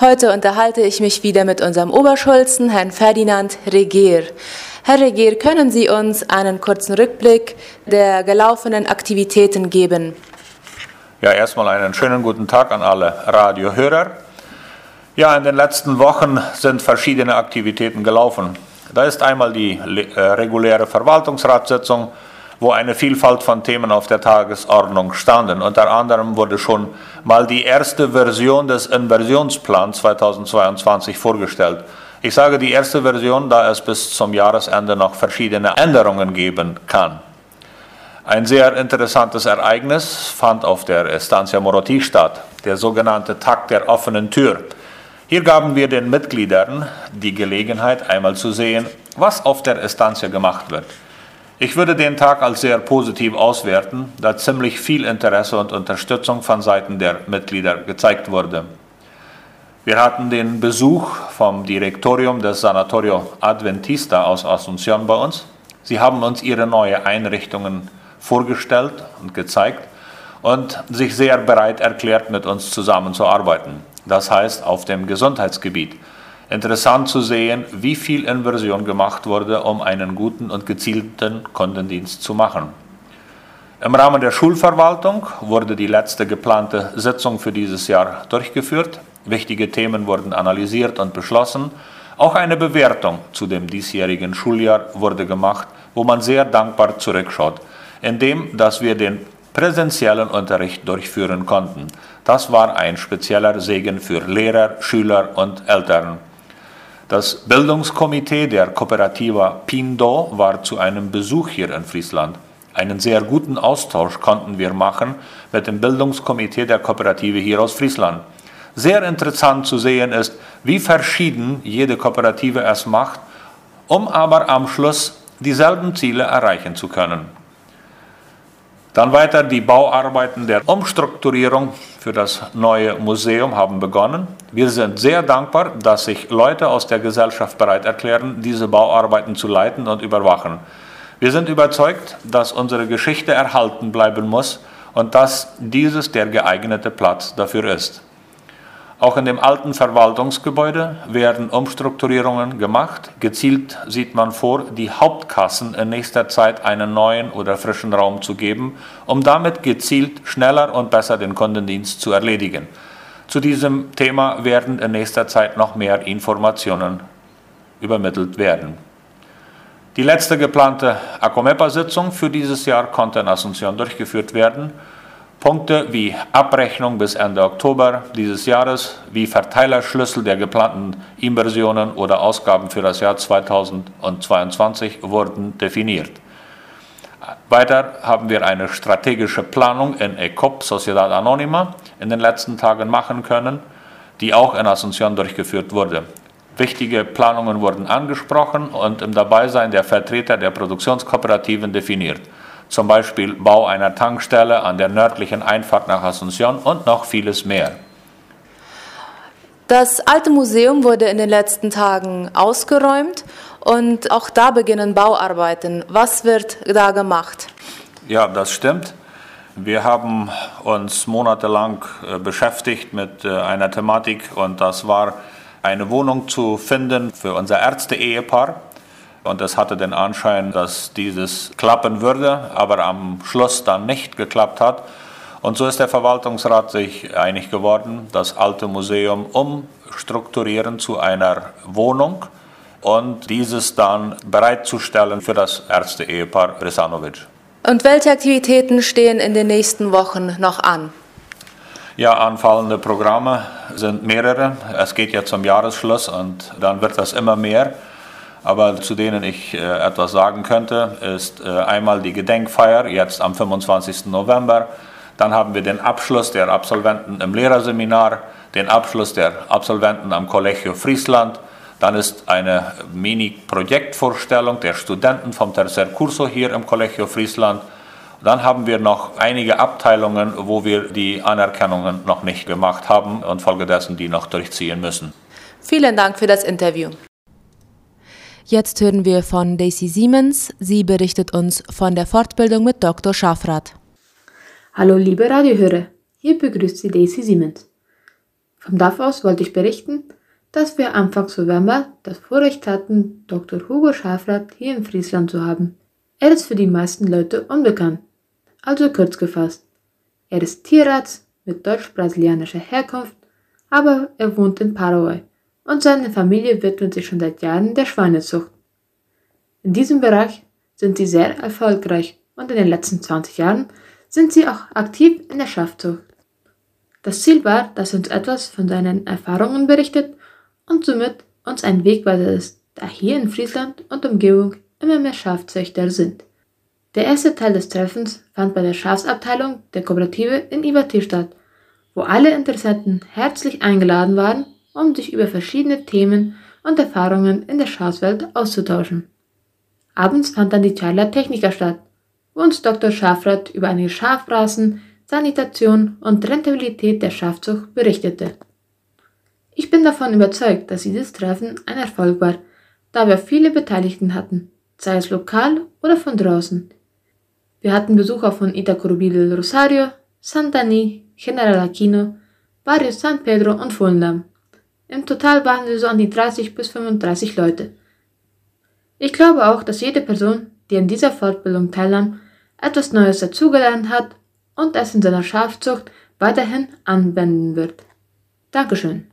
Heute unterhalte ich mich wieder mit unserem Oberschulzen, Herrn Ferdinand Regier. Herr Regier, können Sie uns einen kurzen Rückblick der gelaufenen Aktivitäten geben? Ja, erstmal einen schönen guten Tag an alle Radiohörer. Ja, in den letzten Wochen sind verschiedene Aktivitäten gelaufen. Da ist einmal die äh, reguläre Verwaltungsratssitzung, wo eine Vielfalt von Themen auf der Tagesordnung standen. Unter anderem wurde schon mal die erste Version des Inversionsplans 2022 vorgestellt. Ich sage die erste Version, da es bis zum Jahresende noch verschiedene Änderungen geben kann. Ein sehr interessantes Ereignis fand auf der Estancia Moroti statt, der sogenannte Tag der offenen Tür. Hier gaben wir den Mitgliedern die Gelegenheit, einmal zu sehen, was auf der Estancia gemacht wird. Ich würde den Tag als sehr positiv auswerten, da ziemlich viel Interesse und Unterstützung von Seiten der Mitglieder gezeigt wurde. Wir hatten den Besuch vom Direktorium des Sanatorio Adventista aus Asunción bei uns. Sie haben uns ihre neuen Einrichtungen vorgestellt und gezeigt und sich sehr bereit erklärt, mit uns zusammenzuarbeiten. Das heißt, auf dem Gesundheitsgebiet interessant zu sehen, wie viel Inversion gemacht wurde, um einen guten und gezielten Kundendienst zu machen. Im Rahmen der Schulverwaltung wurde die letzte geplante Sitzung für dieses Jahr durchgeführt. Wichtige Themen wurden analysiert und beschlossen. Auch eine Bewertung zu dem diesjährigen Schuljahr wurde gemacht, wo man sehr dankbar zurückschaut, indem dass wir den präsentiellen Unterricht durchführen konnten. Das war ein spezieller Segen für Lehrer, Schüler und Eltern. Das Bildungskomitee der Kooperativa Pindo war zu einem Besuch hier in Friesland. Einen sehr guten Austausch konnten wir machen mit dem Bildungskomitee der Kooperative hier aus Friesland. Sehr interessant zu sehen ist, wie verschieden jede Kooperative es macht, um aber am Schluss dieselben Ziele erreichen zu können. Dann weiter die Bauarbeiten der Umstrukturierung für das neue Museum haben begonnen. Wir sind sehr dankbar, dass sich Leute aus der Gesellschaft bereit erklären, diese Bauarbeiten zu leiten und überwachen. Wir sind überzeugt, dass unsere Geschichte erhalten bleiben muss und dass dieses der geeignete Platz dafür ist. Auch in dem alten Verwaltungsgebäude werden Umstrukturierungen gemacht. Gezielt sieht man vor, die Hauptkassen in nächster Zeit einen neuen oder frischen Raum zu geben, um damit gezielt schneller und besser den Kundendienst zu erledigen. Zu diesem Thema werden in nächster Zeit noch mehr Informationen übermittelt werden. Die letzte geplante Acomepa-Sitzung für dieses Jahr konnte in Asunción durchgeführt werden. Punkte wie Abrechnung bis Ende Oktober dieses Jahres, wie Verteilerschlüssel der geplanten Inversionen oder Ausgaben für das Jahr 2022 wurden definiert. Weiter haben wir eine strategische Planung in ECOP, Sociedad Anonima, in den letzten Tagen machen können, die auch in Asunción durchgeführt wurde. Wichtige Planungen wurden angesprochen und im Dabeisein der Vertreter der Produktionskooperativen definiert zum Beispiel Bau einer Tankstelle an der nördlichen Einfahrt nach Asunción und noch vieles mehr. Das alte Museum wurde in den letzten Tagen ausgeräumt und auch da beginnen Bauarbeiten. Was wird da gemacht? Ja, das stimmt. Wir haben uns monatelang äh, beschäftigt mit äh, einer Thematik und das war eine Wohnung zu finden für unser Ärzte-Ehepaar. Und es hatte den Anschein, dass dieses klappen würde, aber am Schluss dann nicht geklappt hat. Und so ist der Verwaltungsrat sich einig geworden, das alte Museum umstrukturieren zu einer Wohnung und dieses dann bereitzustellen für das Ärzte-Ehepaar Resanovic. Und welche Aktivitäten stehen in den nächsten Wochen noch an? Ja, anfallende Programme sind mehrere. Es geht ja zum Jahresschluss und dann wird das immer mehr aber zu denen ich äh, etwas sagen könnte, ist äh, einmal die Gedenkfeier jetzt am 25. November. Dann haben wir den Abschluss der Absolventen im Lehrerseminar, den Abschluss der Absolventen am Collegio Friesland. Dann ist eine Mini-Projektvorstellung der Studenten vom Tercer Curso hier im Collegio Friesland. Dann haben wir noch einige Abteilungen, wo wir die Anerkennungen noch nicht gemacht haben und folgedessen die noch durchziehen müssen. Vielen Dank für das Interview. Jetzt hören wir von Daisy Siemens. Sie berichtet uns von der Fortbildung mit Dr. Schafrath. Hallo liebe Radiohörer, hier begrüßt Sie Daisy Siemens. Vom DAF aus wollte ich berichten, dass wir Anfangs November das Vorrecht hatten, Dr. Hugo Schafrath hier in Friesland zu haben. Er ist für die meisten Leute unbekannt. Also kurz gefasst. Er ist Tierarzt mit deutsch-brasilianischer Herkunft, aber er wohnt in Paraguay und seine Familie widmet sich schon seit Jahren der Schweinezucht. In diesem Bereich sind sie sehr erfolgreich und in den letzten 20 Jahren sind sie auch aktiv in der Schafzucht. Das Ziel war, dass uns etwas von seinen Erfahrungen berichtet und somit uns ein Wegweiser ist, da hier in Friesland und Umgebung immer mehr Schafzüchter sind. Der erste Teil des Treffens fand bei der Schafsabteilung der Kooperative in Iberti statt, wo alle Interessenten herzlich eingeladen waren, um sich über verschiedene Themen und Erfahrungen in der Schafswelt auszutauschen. Abends fand dann die Charla Techniker statt, wo uns Dr. Schafrath über einige Schafrassen, Sanitation und Rentabilität der Schafzucht berichtete. Ich bin davon überzeugt, dass dieses Treffen ein Erfolg war, da wir viele Beteiligten hatten, sei es lokal oder von draußen. Wir hatten Besucher von Itacurubí del Rosario, Santani, General Aquino, Barrio San Pedro und Fulnam. Im Total waren wir so an die 30 bis 35 Leute. Ich glaube auch, dass jede Person, die an dieser Fortbildung teilnahm, etwas Neues dazugelernt hat und es in seiner Schafzucht weiterhin anwenden wird. Dankeschön.